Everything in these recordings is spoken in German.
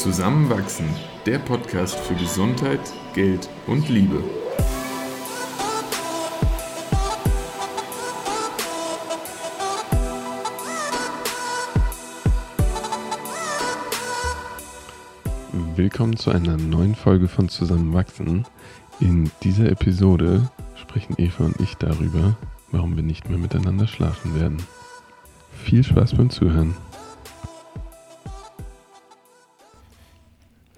Zusammenwachsen, der Podcast für Gesundheit, Geld und Liebe. Willkommen zu einer neuen Folge von Zusammenwachsen. In dieser Episode sprechen Eva und ich darüber, warum wir nicht mehr miteinander schlafen werden. Viel Spaß beim Zuhören.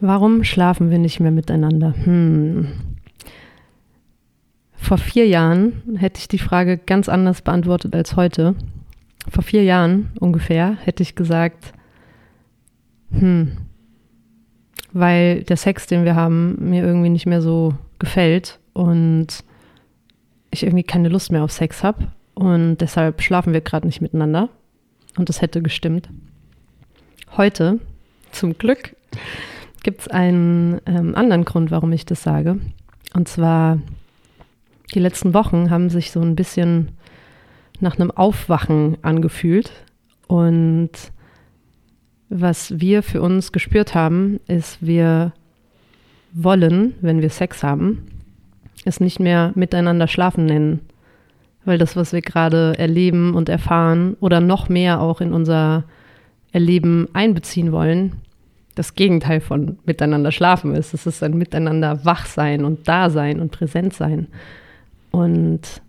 Warum schlafen wir nicht mehr miteinander? Hm. Vor vier Jahren hätte ich die Frage ganz anders beantwortet als heute. Vor vier Jahren ungefähr hätte ich gesagt, hm, weil der Sex, den wir haben, mir irgendwie nicht mehr so gefällt und ich irgendwie keine Lust mehr auf Sex habe und deshalb schlafen wir gerade nicht miteinander und das hätte gestimmt. Heute, zum Glück, gibt es einen ähm, anderen Grund, warum ich das sage. Und zwar, die letzten Wochen haben sich so ein bisschen nach einem Aufwachen angefühlt. Und was wir für uns gespürt haben, ist, wir wollen, wenn wir Sex haben, es nicht mehr miteinander schlafen nennen. Weil das, was wir gerade erleben und erfahren oder noch mehr auch in unser Erleben einbeziehen wollen, das Gegenteil von miteinander schlafen ist. Es ist ein Miteinander wach sein und da sein und präsent sein. Und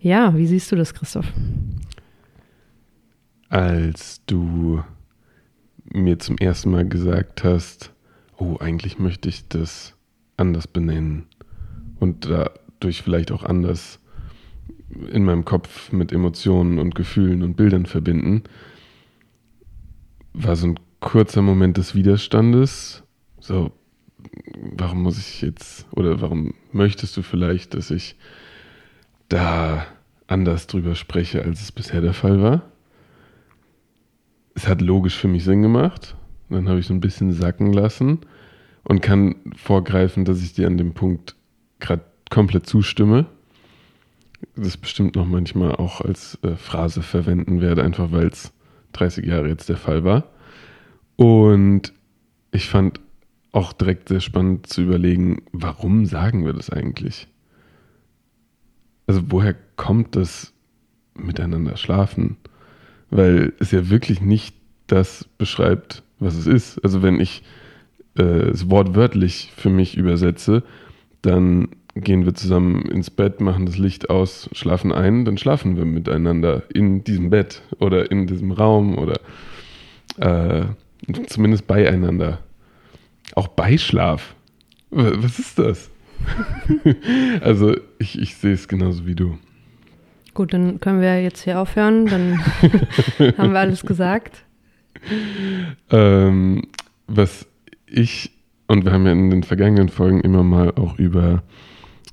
ja, wie siehst du das, Christoph? Als du mir zum ersten Mal gesagt hast, oh, eigentlich möchte ich das anders benennen und dadurch vielleicht auch anders in meinem Kopf mit Emotionen und Gefühlen und Bildern verbinden, war so ein kurzer Moment des Widerstandes. So, warum muss ich jetzt oder warum möchtest du vielleicht, dass ich da anders drüber spreche, als es bisher der Fall war? Es hat logisch für mich Sinn gemacht. Dann habe ich so ein bisschen sacken lassen und kann vorgreifen, dass ich dir an dem Punkt gerade komplett zustimme. Das bestimmt noch manchmal auch als äh, Phrase verwenden werde, einfach weil es 30 Jahre jetzt der Fall war. Und ich fand auch direkt sehr spannend zu überlegen, warum sagen wir das eigentlich? Also woher kommt das miteinander schlafen? Weil es ja wirklich nicht das beschreibt, was es ist. Also wenn ich äh, es wortwörtlich für mich übersetze, dann gehen wir zusammen ins Bett, machen das Licht aus, schlafen ein, dann schlafen wir miteinander in diesem Bett oder in diesem Raum oder äh, zumindest beieinander. Auch Beischlaf. Was ist das? also ich, ich sehe es genauso wie du. Gut, dann können wir jetzt hier aufhören, dann haben wir alles gesagt. Ähm, was ich, und wir haben ja in den vergangenen Folgen immer mal auch über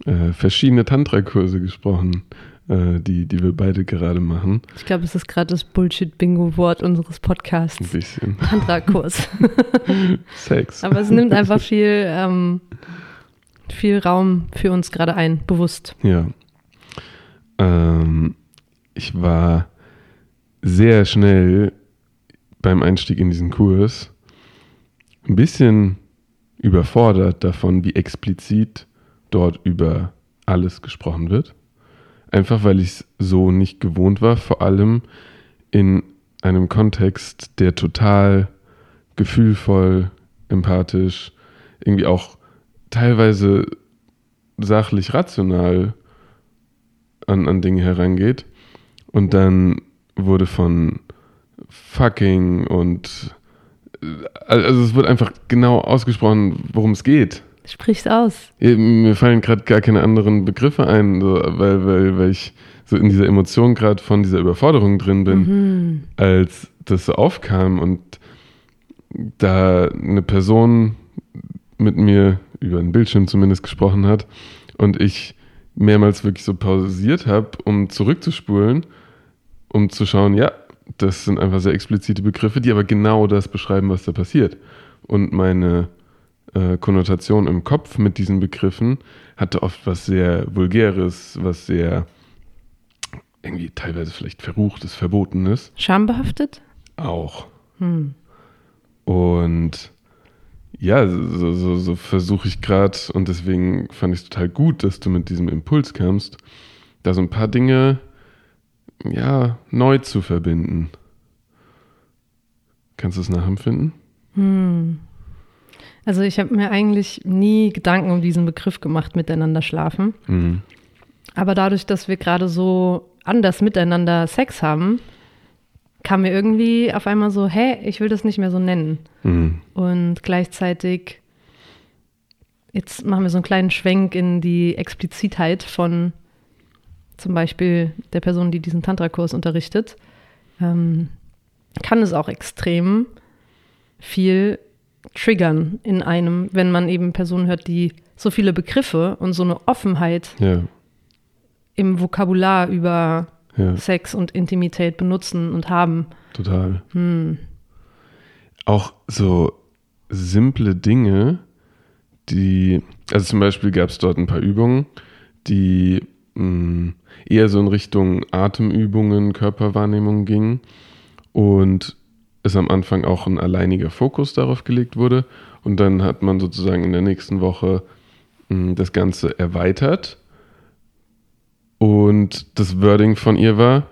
äh, verschiedene Tantra-Kurse gesprochen, äh, die, die wir beide gerade machen. Ich glaube, es ist gerade das Bullshit-Bingo-Wort unseres Podcasts. Ein bisschen. Tantra-Kurs. Sex. Aber es nimmt einfach viel, ähm, viel Raum für uns gerade ein, bewusst. Ja. Ähm, ich war sehr schnell beim Einstieg in diesen Kurs ein bisschen überfordert davon, wie explizit dort über alles gesprochen wird. Einfach weil ich es so nicht gewohnt war, vor allem in einem Kontext, der total gefühlvoll, empathisch, irgendwie auch teilweise sachlich rational an, an Dinge herangeht. Und dann wurde von fucking und also es wird einfach genau ausgesprochen, worum es geht. Sprich's aus. Mir fallen gerade gar keine anderen Begriffe ein, so, weil, weil, weil ich so in dieser Emotion gerade von dieser Überforderung drin bin, mhm. als das so aufkam und da eine Person mit mir über den Bildschirm zumindest gesprochen hat und ich mehrmals wirklich so pausiert habe, um zurückzuspulen, um zu schauen, ja, das sind einfach sehr explizite Begriffe, die aber genau das beschreiben, was da passiert. Und meine äh, Konnotation im Kopf mit diesen Begriffen hatte oft was sehr Vulgäres, was sehr irgendwie teilweise vielleicht Verruchtes, Verbotenes. Schambehaftet? Auch. Hm. Und ja, so, so, so versuche ich gerade, und deswegen fand ich es total gut, dass du mit diesem Impuls kamst, da so ein paar Dinge ja, neu zu verbinden. Kannst du es nachempfinden? Hm. Also ich habe mir eigentlich nie Gedanken um diesen Begriff gemacht, miteinander schlafen. Mhm. Aber dadurch, dass wir gerade so anders miteinander Sex haben, kam mir irgendwie auf einmal so, hä, ich will das nicht mehr so nennen. Mhm. Und gleichzeitig, jetzt machen wir so einen kleinen Schwenk in die Explizitheit von zum Beispiel der Person, die diesen Tantra-Kurs unterrichtet, ähm, kann es auch extrem viel triggern in einem, wenn man eben Personen hört, die so viele Begriffe und so eine Offenheit Ja, im Vokabular über ja, Sex und Intimität benutzen und haben. total. Hm. Auch so simple Dinge, die, also zum Beispiel gab es dort ein paar Übungen, die mh, eher so in Richtung Atemübungen, Körperwahrnehmung gingen und es am Anfang auch ein alleiniger Fokus darauf gelegt wurde und dann hat man sozusagen in der nächsten Woche mh, das Ganze erweitert und das Wording von ihr war,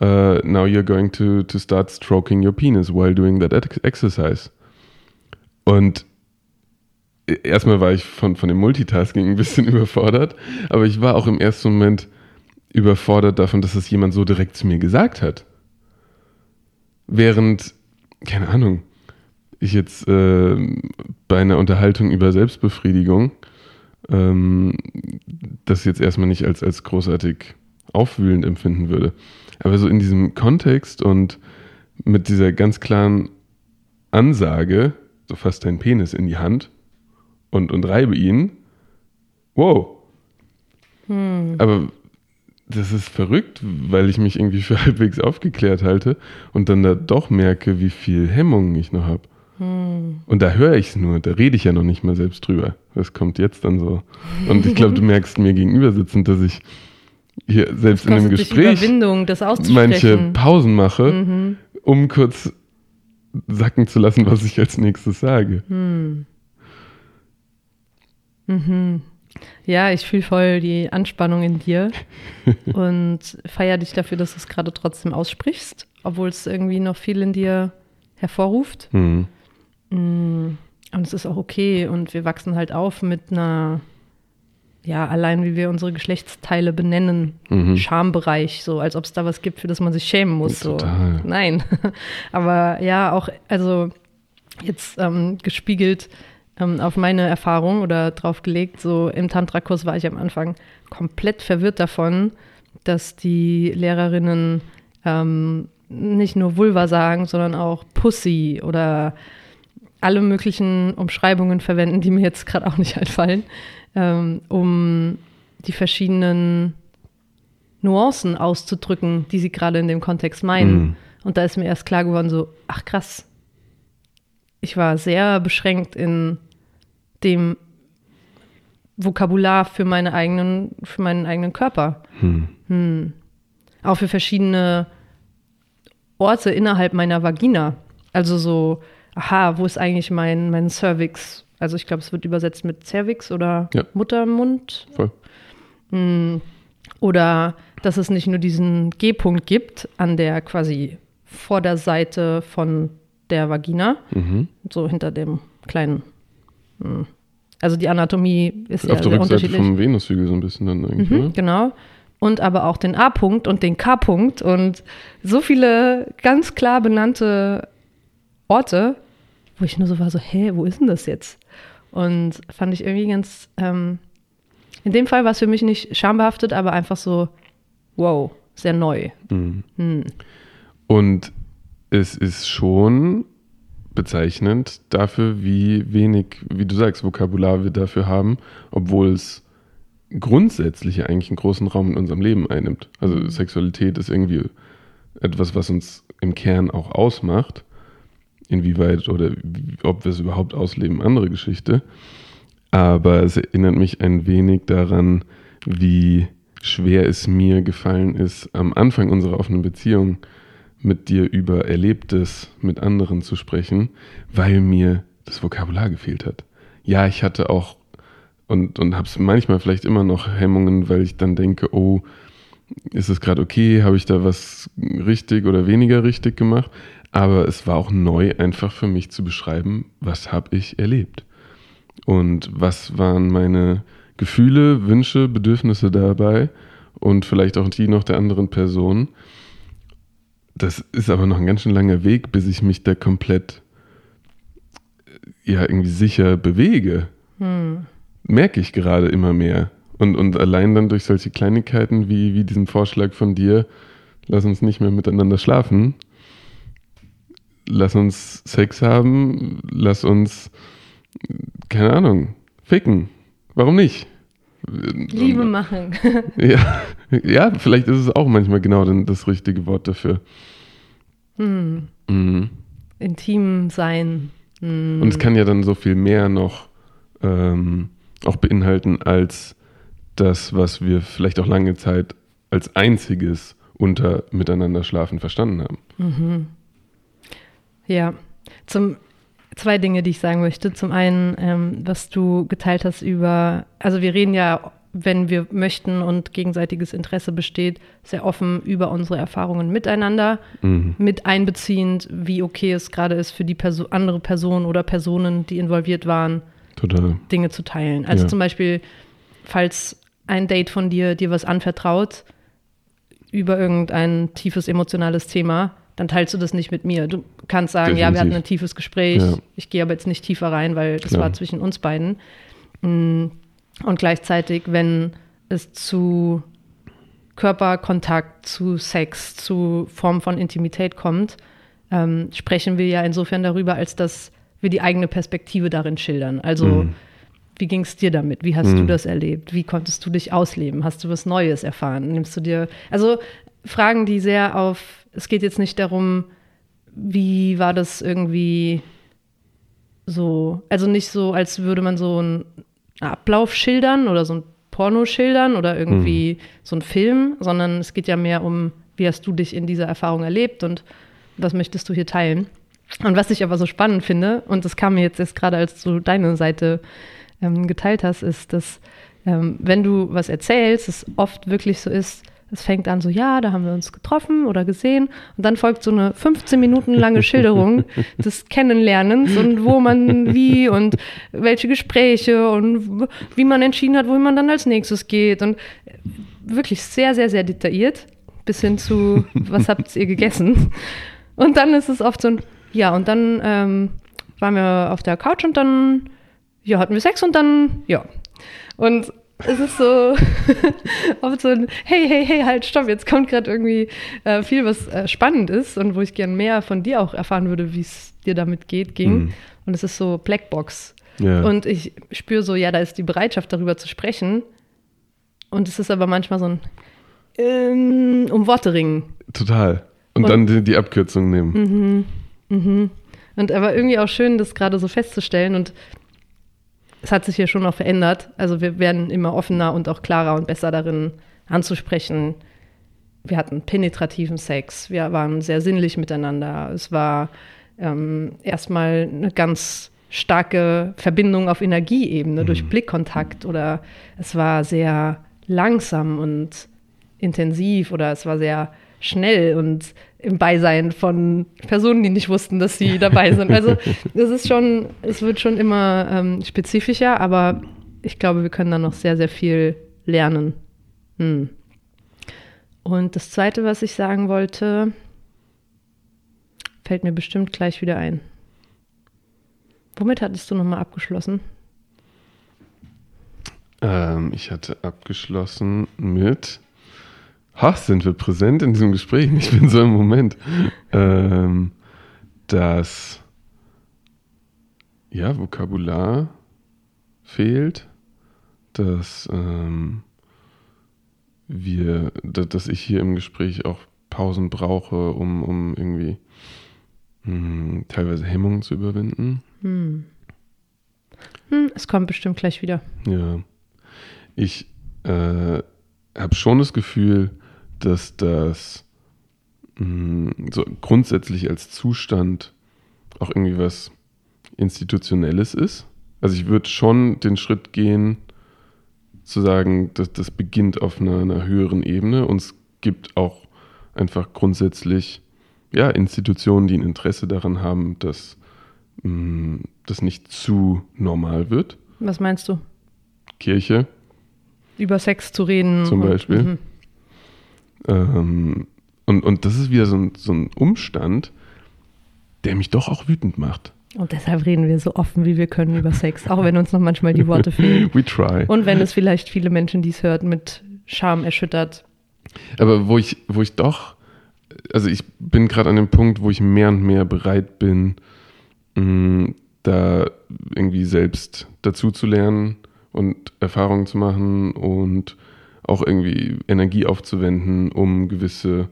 uh, now you're going to, to start stroking your penis while doing that ex- exercise. Und e- erstmal war ich von, von dem Multitasking ein bisschen überfordert, aber ich war auch im ersten Moment überfordert davon, dass das jemand so direkt zu mir gesagt hat. Während, keine Ahnung, ich jetzt äh, bei einer Unterhaltung über Selbstbefriedigung ähm, das jetzt erstmal nicht als, als großartig aufwühlend empfinden würde. Aber so in diesem Kontext und mit dieser ganz klaren Ansage, so fass deinen Penis in die Hand und, und reibe ihn, wow. Aber das ist verrückt, weil ich mich irgendwie für halbwegs aufgeklärt halte und dann da doch merke, wie viel Hemmungen ich noch habe. Und da höre ich es nur, da rede ich ja noch nicht mal selbst drüber. Das kommt jetzt dann so. Und ich glaube, du merkst mir gegenüber sitzend, dass ich hier selbst in dich Gespräch manche. Pausen mache, Mhm. um kurz sacken zu lassen, was ich als nächstes sage. Hm. Mhm. Ja, ich fühle voll die Anspannung in dir und feiere dich dafür, dass du es gerade trotzdem aussprichst, obwohl es irgendwie noch viel in dir hervorruft. Hm. Mm, Und es ist auch okay und wir wachsen halt auf mit einer, ja, allein wie wir unsere Geschlechtsteile benennen, Mhm. Schambereich, so als ob es da was gibt, für das man sich schämen muss. So. Total. Nein. Aber ja, auch, also jetzt ähm, gespiegelt ähm, auf meine Erfahrung oder draufgelegt, so im Tantra-Kurs war ich am Anfang komplett verwirrt davon, dass die Lehrerinnen ähm, nicht nur Vulva sagen, sondern auch Pussy oder alle möglichen Umschreibungen verwenden, die mir jetzt gerade auch nicht einfallen, ähm, um die verschiedenen Nuancen auszudrücken, die sie gerade in dem Kontext meinen. Mhm. Und da ist mir erst klar geworden, so, ach krass, ich war sehr beschränkt in dem Vokabular für, meine eigenen, für meinen eigenen Körper. Hm. Hm. Auch für verschiedene Orte innerhalb meiner Vagina. Also so, aha, wo ist eigentlich mein, mein Cervix? Also ich glaube, es wird übersetzt mit Cervix oder Ja. Muttermund. Voll. Hm. Oder dass es nicht nur diesen G-Punkt gibt an der quasi Vorderseite von der Vagina, Mhm. so hinter dem kleinen. hm. Also die Anatomie ist ja Auf der sehr Rückseite unterschiedlich. vom Venushügel so ein bisschen dann eigentlich, Mhm, oder? genau. Und aber auch den A-Punkt und den K-Punkt und so viele ganz klar benannte Orte, wo ich nur so war, so, hä, wo ist denn das jetzt? Und fand ich irgendwie ganz, ähm, in dem Fall war es für mich nicht schambehaftet, aber einfach so, wow, sehr neu. Mhm. Hm. Und es ist schon bezeichnend dafür, wie wenig, wie du sagst, Vokabular wir dafür haben, obwohl es grundsätzlich eigentlich einen großen Raum in unserem Leben einnimmt. Also Sexualität ist irgendwie etwas, was uns im Kern auch ausmacht. Inwieweit oder ob wir es überhaupt ausleben, andere Geschichte. Aber es erinnert mich ein wenig daran, wie schwer es mir gefallen ist, am Anfang unserer offenen Beziehung mit dir über Erlebtes mit anderen zu sprechen, weil mir das Vokabular gefehlt hat. Ja, ich hatte auch und, und habe es manchmal vielleicht immer noch Hemmungen, weil ich dann denke, oh, ist es gerade okay, habe ich da was richtig oder weniger richtig gemacht? Aber es war auch neu einfach für mich zu beschreiben, was habe ich erlebt und was waren meine Gefühle, Wünsche, Bedürfnisse dabei und vielleicht auch die noch der anderen Person. Das ist aber noch ein ganz schön langer Weg, bis ich mich da komplett ja irgendwie sicher bewege. Hm. Merke ich gerade immer mehr. Und, und allein dann durch solche Kleinigkeiten wie, wie diesen Vorschlag von dir, lass uns nicht mehr miteinander schlafen, lass uns Sex haben, lass uns, keine Ahnung, ficken. Warum nicht? Liebe machen. ja, ja, vielleicht ist es auch manchmal genau das richtige Wort dafür. Hm. Mhm. Intim sein. Mhm. Und es kann ja dann so viel mehr noch ähm, auch beinhalten als das, was wir vielleicht auch lange Zeit als einziges unter Miteinander schlafen verstanden haben. Mhm. Ja, zum zwei Dinge, die ich sagen möchte. Zum einen, ähm, was du geteilt hast über, also wir reden ja, wenn wir möchten und gegenseitiges Interesse besteht, sehr offen über unsere Erfahrungen miteinander, mhm. mit einbeziehend, wie okay es gerade ist für die Perso andere Person oder Personen, die involviert waren, Total. Dinge zu teilen. Also ja. zum Beispiel, falls ein Date von dir dir was anvertraut über irgendein tiefes emotionales Thema, dann teilst du das nicht mit mir. Du kannst sagen, Definitiv. ja, wir hatten ein tiefes Gespräch, ja. ich gehe aber jetzt nicht tiefer rein, weil das Klar. war zwischen uns beiden. Mm, und gleichzeitig, wenn es zu Körperkontakt, zu Sex, zu Form von Intimität kommt, ähm, sprechen wir ja insofern darüber, als dass wir die eigene Perspektive darin schildern. Also mhm. wie ging es dir damit? Wie hast mhm. du das erlebt? Wie konntest du dich ausleben? Hast du was Neues erfahren? Nimmst du dir, also Fragen, die sehr auf es geht jetzt nicht darum, wie war das irgendwie so, also nicht so, als würde man so einen Ablauf schildern oder so ein Porno schildern oder irgendwie mhm. so ein Film, sondern es geht ja mehr um, wie hast du dich in dieser Erfahrung erlebt und was möchtest du hier teilen. Und was ich aber so spannend finde, und das kam mir jetzt erst gerade, als du deine Seite ähm, geteilt hast, ist, dass ähm, wenn du was erzählst, es oft wirklich so ist, es fängt an so, ja, da haben wir uns getroffen oder gesehen. Und dann folgt so eine 15 Minuten lange Schilderung des Kennenlernens und wo man wie und welche Gespräche und wie man entschieden hat, wohin man dann als nächstes geht. Und wirklich sehr, sehr, sehr detailliert. Bis hin zu, was habt ihr gegessen? Und dann ist es oft so ein, ja, und dann ähm, waren wir auf der Couch und dann, ja, hatten wir Sex und dann, ja. Und es ist so oft so ein Hey, hey, hey, halt, stopp, jetzt kommt gerade irgendwie äh, viel, was äh, spannend ist und wo ich gern mehr von dir auch erfahren würde, wie es dir damit geht, ging. Mhm. Und es ist so Blackbox. Ja. Und ich spüre so, ja, da ist die Bereitschaft, darüber zu sprechen. Und es ist aber manchmal so ein ähm, um Worte ringen. Total. Und, und dann die, die, Abkürzung nehmen. Mhm, mhm. Und aber irgendwie auch schön, das gerade so festzustellen. Und es hat sich ja schon noch verändert. Also wir werden immer offener und auch klarer und besser darin anzusprechen. Wir hatten penetrativen Sex, wir waren sehr sinnlich miteinander. Es war ähm, erstmal eine ganz starke Verbindung auf Energieebene mhm. durch Blickkontakt oder es war sehr langsam und intensiv oder es war sehr schnell und im Beisein von Personen, die nicht wussten, dass sie dabei sind. Also es ist schon, es wird schon immer ähm, spezifischer, aber ich glaube, wir können da noch sehr, sehr viel lernen. Hm. Und das Zweite, was ich sagen wollte, fällt mir bestimmt gleich wieder ein. Womit hattest du nochmal abgeschlossen? Ähm, ich hatte abgeschlossen mit Ha, sind wir präsent in diesem Gespräch? Ich bin so im Moment, ähm, dass ja, Vokabular fehlt, dass ähm, wir, dass ich hier im Gespräch auch Pausen brauche, um, um irgendwie mh, hm, teilweise Hemmungen zu überwinden. Hm. Hm, es kommt bestimmt gleich wieder. Ja. Ich äh, habe schon das Gefühl, dass das mh, so grundsätzlich als Zustand auch irgendwie was Institutionelles ist. Also ich würde schon den Schritt gehen, zu sagen, dass das beginnt auf einer, einer höheren Ebene und es gibt auch einfach grundsätzlich ja, Institutionen, die ein Interesse daran haben, dass mh, das nicht zu normal wird. Was meinst du? Kirche Über Sex zu reden. Zum Beispiel. Mhm. Ähm, und, und das ist wieder so ein, so ein Umstand, der mich doch auch wütend macht. Und deshalb reden wir so offen, wie wir können über Sex, auch wenn uns noch manchmal die Worte fehlen. We try. Und wenn es vielleicht viele Menschen, die es hört, mit Scham erschüttert. Aber wo ich, wo ich doch, also ich bin gerade an dem Punkt, wo ich mehr und mehr bereit bin, mh, da irgendwie selbst dazu zu lernen und Erfahrungen zu machen und auch irgendwie Energie aufzuwenden, um gewisse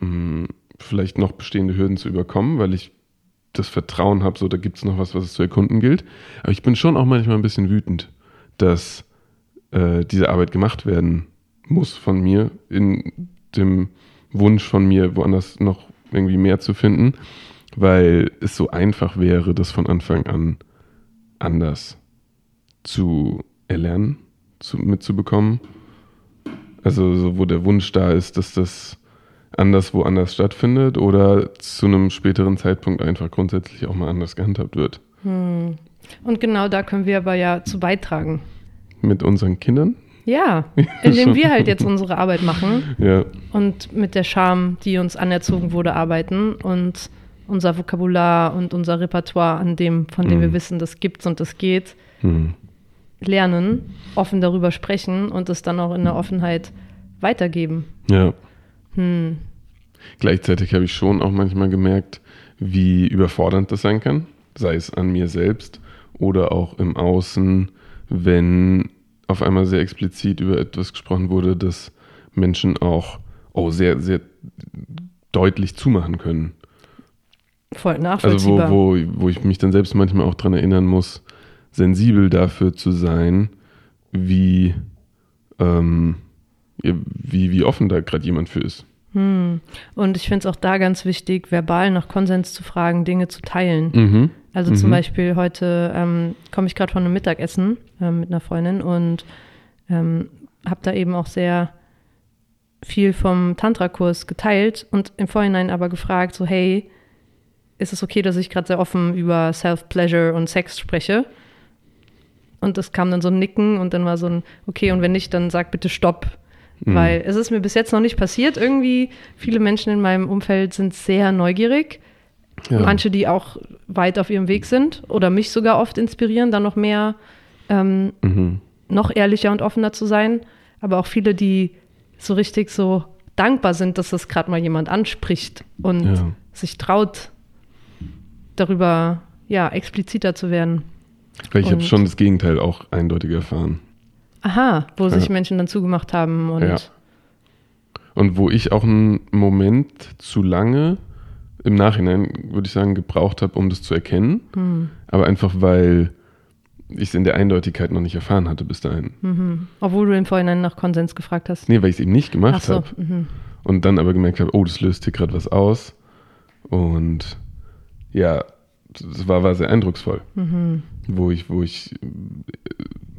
mh, vielleicht noch bestehende Hürden zu überkommen, weil ich das Vertrauen habe, so da gibt es noch was, was es zu erkunden gilt. Aber ich bin schon auch manchmal ein bisschen wütend, dass äh, diese Arbeit gemacht werden muss von mir, in dem Wunsch von mir, woanders noch irgendwie mehr zu finden, weil es so einfach wäre, das von Anfang an anders zu erlernen, zu, mitzubekommen. Also so, wo der Wunsch da ist, dass das anders woanders stattfindet oder zu einem späteren Zeitpunkt einfach grundsätzlich auch mal anders gehandhabt wird. Hm. Und genau da können wir aber ja zu beitragen. Mit unseren Kindern? Ja, indem wir halt jetzt unsere Arbeit machen Ja, und mit der Scham, die uns anerzogen wurde, arbeiten und unser Vokabular und unser Repertoire an dem, von dem Mhm. wir wissen, das gibt's und das geht, hm. Lernen, offen darüber sprechen und es dann auch in der Offenheit weitergeben. ja. Hm. Gleichzeitig habe ich schon auch manchmal gemerkt, wie überfordernd das sein kann, sei es an mir selbst oder auch im Außen, wenn auf einmal sehr explizit über etwas gesprochen wurde, das Menschen auch oh, sehr, sehr deutlich zumachen können. Voll Also nachvollziehbar. wo, wo, wo ich mich dann selbst manchmal auch daran erinnern muss, sensibel dafür zu sein, wie, ähm, wie, wie offen da gerade jemand für ist. Hm. Und ich finde es auch da ganz wichtig, verbal nach Konsens zu fragen, Dinge zu teilen. Mhm. Also zum Mhm. Beispiel heute ähm, komme ich gerade von einem Mittagessen ähm, mit einer Freundin und ähm, habe da eben auch sehr viel vom Tantra-Kurs geteilt und im Vorhinein aber gefragt, so hey, ist es okay, dass ich gerade sehr offen über Self-Pleasure und Sex spreche? Und es kam dann so ein Nicken und dann war so ein, okay, und wenn nicht, dann sag bitte Stopp. Mhm. Weil es ist mir bis jetzt noch nicht passiert. Irgendwie, viele Menschen in meinem Umfeld sind sehr neugierig. Ja. Manche, die auch weit auf ihrem Weg sind oder mich sogar oft inspirieren, dann noch mehr, ähm, Mhm. noch ehrlicher und offener zu sein. Aber auch viele, die so richtig so dankbar sind, dass das gerade mal jemand anspricht und Ja. sich traut, darüber ja expliziter zu werden. Weil ich habe schon das Gegenteil auch eindeutig erfahren. Aha, wo sich Ja. Menschen dann zugemacht haben und Ja. Und wo ich auch einen Moment zu lange im Nachhinein, würde ich sagen, gebraucht habe, um das zu erkennen. hm, Aber einfach, weil ich es in der Eindeutigkeit noch nicht erfahren hatte bis dahin. mhm. obwohl du im Vorhinein nach Konsens gefragt hast. Nee, weil ich es eben nicht Ach gemacht so, habe. mhm. Und dann aber gemerkt habe, oh, das löst hier gerade was aus. Und ja, das war, war sehr eindrucksvoll. Mhm. wo ich, wo ich äh,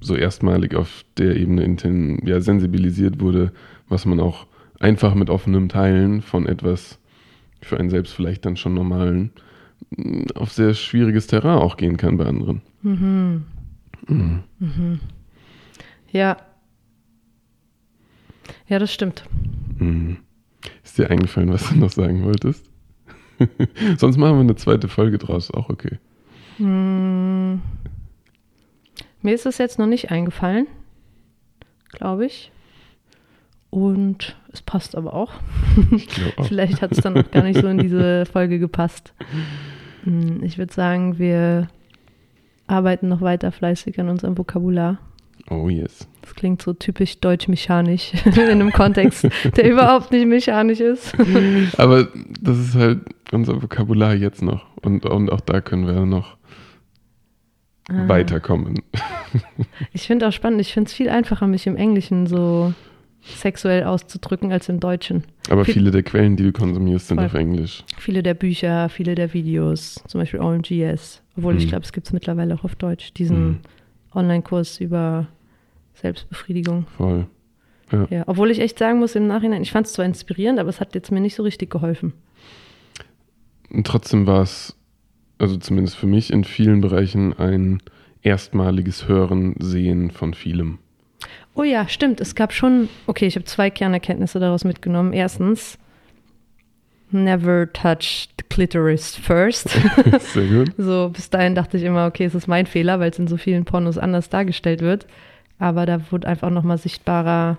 so erstmalig auf der Ebene inten, ja, sensibilisiert wurde, was man auch einfach mit offenem Teilen von etwas für einen selbst vielleicht dann schon normalen mh, auf sehr schwieriges Terrain auch gehen kann bei anderen. Mhm. Mhm. Mhm. Ja. Ja, das stimmt. Mhm. Ist dir eingefallen, was du noch sagen wolltest? Sonst machen wir eine zweite Folge draus, auch okay. Hm. Mir ist es jetzt noch nicht eingefallen, glaube ich. Und es passt aber auch. Auch. Vielleicht hat es dann auch gar nicht so in diese Folge gepasst. Hm, Ich würde sagen, wir arbeiten noch weiter fleißig an unserem Vokabular. Oh yes. Das klingt so typisch deutsch-mechanisch in einem Kontext, der überhaupt nicht mechanisch ist. Aber das ist halt unser Vokabular jetzt noch. Und, und auch da können wir noch Ah. weiterkommen. Ich finde auch spannend, ich finde es viel einfacher, mich im Englischen so sexuell auszudrücken als im Deutschen. Aber Viel- viele der Quellen, die du konsumierst, sind Voll. auf Englisch. Viele der Bücher, viele der Videos, zum Beispiel OMGS, obwohl ich Hm. glaube, es gibt es mittlerweile auch auf Deutsch, diesen Hm. Online-Kurs über Selbstbefriedigung. Voll. Ja, obwohl ich echt sagen muss im Nachhinein, ich fand es zwar inspirierend, aber es hat jetzt mir nicht so richtig geholfen. Und trotzdem war es, also zumindest für mich, in vielen Bereichen ein erstmaliges Hören, Sehen von vielem. Oh ja, stimmt. Es gab schon, okay, ich habe zwei Kernerkenntnisse daraus mitgenommen. Erstens, never touch the clitoris first. Sehr gut. so, bis dahin dachte ich immer, okay, es ist mein Fehler, weil es in so vielen Pornos anders dargestellt wird. Aber da wurde einfach nochmal sichtbarer,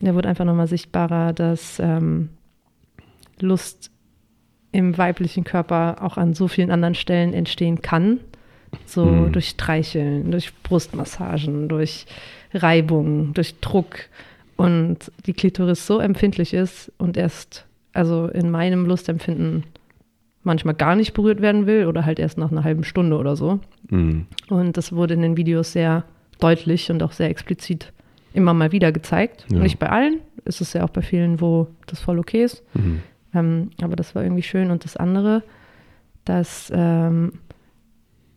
da wurde einfach nochmal sichtbarer, dass ähm, Lust im weiblichen Körper auch an so vielen anderen Stellen entstehen kann. So Mhm. durch Streicheln, durch Brustmassagen, durch Reibung, durch Druck. Und die Klitoris so empfindlich ist und erst, also in meinem Lustempfinden manchmal gar nicht berührt werden will oder halt erst nach einer halben Stunde oder so. Mhm. Und das wurde in den Videos sehr deutlich und auch sehr explizit immer mal wieder gezeigt. Ja. Nicht bei allen, ist es ja auch bei vielen, wo das voll okay ist. Mhm. Ähm, aber das war irgendwie schön. Und das andere, dass ähm,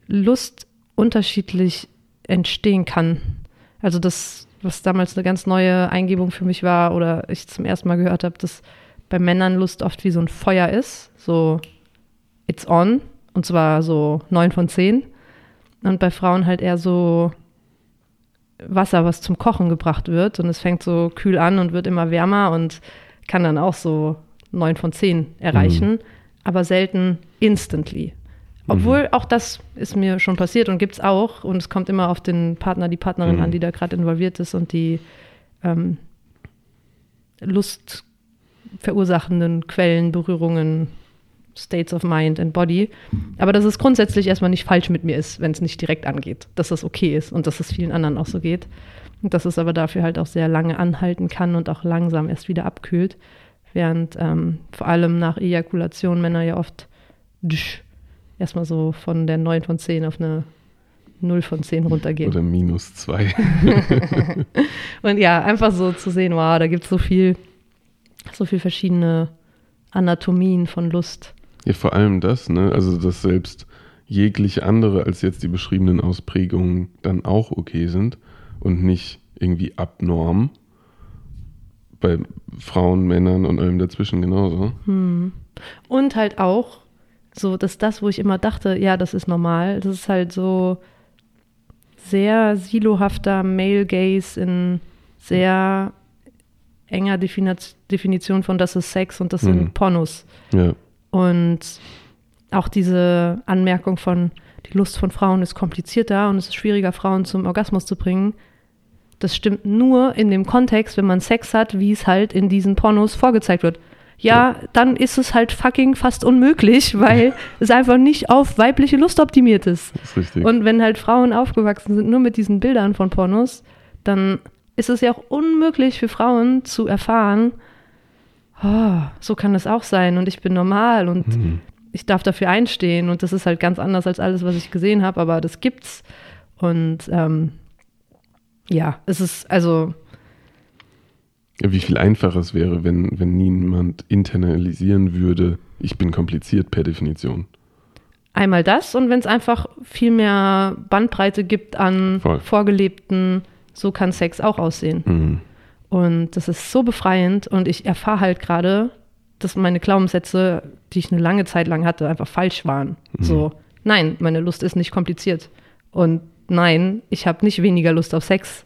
Lust unterschiedlich entstehen kann. Also das, was damals eine ganz neue Eingebung für mich war oder ich zum ersten Mal gehört habe, dass bei Männern Lust oft wie so ein Feuer ist. So, it's on. Und zwar so neun von zehn. Und bei Frauen halt eher so Wasser, was zum Kochen gebracht wird. Und es fängt so kühl an und wird immer wärmer und kann dann auch so neun von zehn erreichen, aber selten instantly. Obwohl auch das ist mir schon passiert und gibt es auch. Und es kommt immer auf den Partner, die Partnerin Mhm. an, die da gerade involviert ist und die ähm, Lust verursachenden Quellen, Berührungen, States of Mind and Body. Aber dass es grundsätzlich erstmal nicht falsch mit mir ist, wenn es nicht direkt angeht. Dass das okay ist und dass es vielen anderen auch so geht. Und dass es aber dafür halt auch sehr lange anhalten kann und auch langsam erst wieder abkühlt. Während ähm, vor allem nach Ejakulation Männer ja oft tsch, erstmal so von der 9 von 10 auf eine 0 von 10 runtergehen. Oder minus zwei. Und ja, einfach so zu sehen, wow, da gibt es so viel, so viel verschiedene Anatomien von Lust. Ja, vor allem das, ne? Also, dass selbst jegliche andere als jetzt die beschriebenen Ausprägungen dann auch okay sind und nicht irgendwie abnorm. Bei Frauen, Männern und allem dazwischen genauso. Und halt auch, so, dass das, wo ich immer dachte, ja, das ist normal, das ist halt so sehr silohafter Male Gaze in sehr enger Defini- Definition von das ist Sex und das Mhm. sind Pornos. Ja. Und auch diese Anmerkung von, die Lust von Frauen ist komplizierter und es ist schwieriger, Frauen zum Orgasmus zu bringen. Das stimmt nur in dem Kontext, wenn man Sex hat, wie es halt in diesen Pornos vorgezeigt wird. Ja, dann ist es halt fucking fast unmöglich, weil es einfach nicht auf weibliche Lust optimiert ist. Das ist richtig. Und wenn halt Frauen aufgewachsen sind nur mit diesen Bildern von Pornos, dann ist es ja auch unmöglich für Frauen zu erfahren, oh, so kann es auch sein und ich bin normal und Mhm. ich darf dafür einstehen und das ist halt ganz anders als alles, was ich gesehen habe, aber das gibt's. Und ähm, ja, es ist also wie viel einfacher es wäre, wenn, wenn niemand internalisieren würde, ich bin kompliziert per Definition. einmal das und wenn es einfach viel mehr Bandbreite gibt an Voll. vorgelebten, so kann Sex auch aussehen. Mhm. Und das ist so befreiend und ich erfahre halt gerade, dass meine Glaubenssätze, die ich eine lange Zeit lang hatte, einfach falsch waren. So, nein, meine Lust ist nicht kompliziert. Und nein, ich habe nicht weniger Lust auf Sex.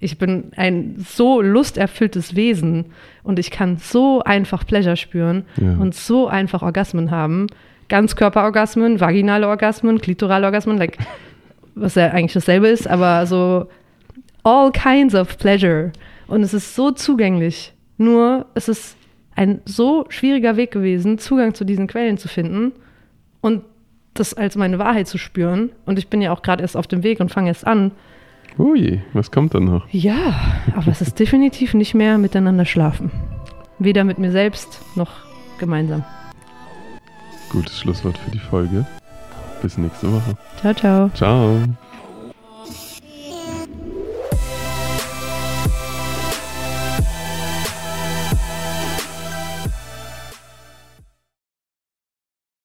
Ich bin ein so lusterfülltes Wesen und ich kann so einfach Pleasure spüren Ja. und so einfach Orgasmen haben. Ganzkörperorgasmen, vaginale Orgasmen, klitorale Orgasmen, like, was ja eigentlich dasselbe ist, aber so all kinds of pleasure. Und es ist so zugänglich. Nur es ist ein so schwieriger Weg gewesen, Zugang zu diesen Quellen zu finden und das als meine Wahrheit zu spüren. Und ich bin ja auch gerade erst auf dem Weg und fange erst an. Je, was kommt dann noch? Ja, aber es ist definitiv nicht mehr miteinander schlafen. Weder mit mir selbst noch gemeinsam. Gutes Schlusswort für die Folge. Bis nächste Woche. Ciao, ciao. Ciao.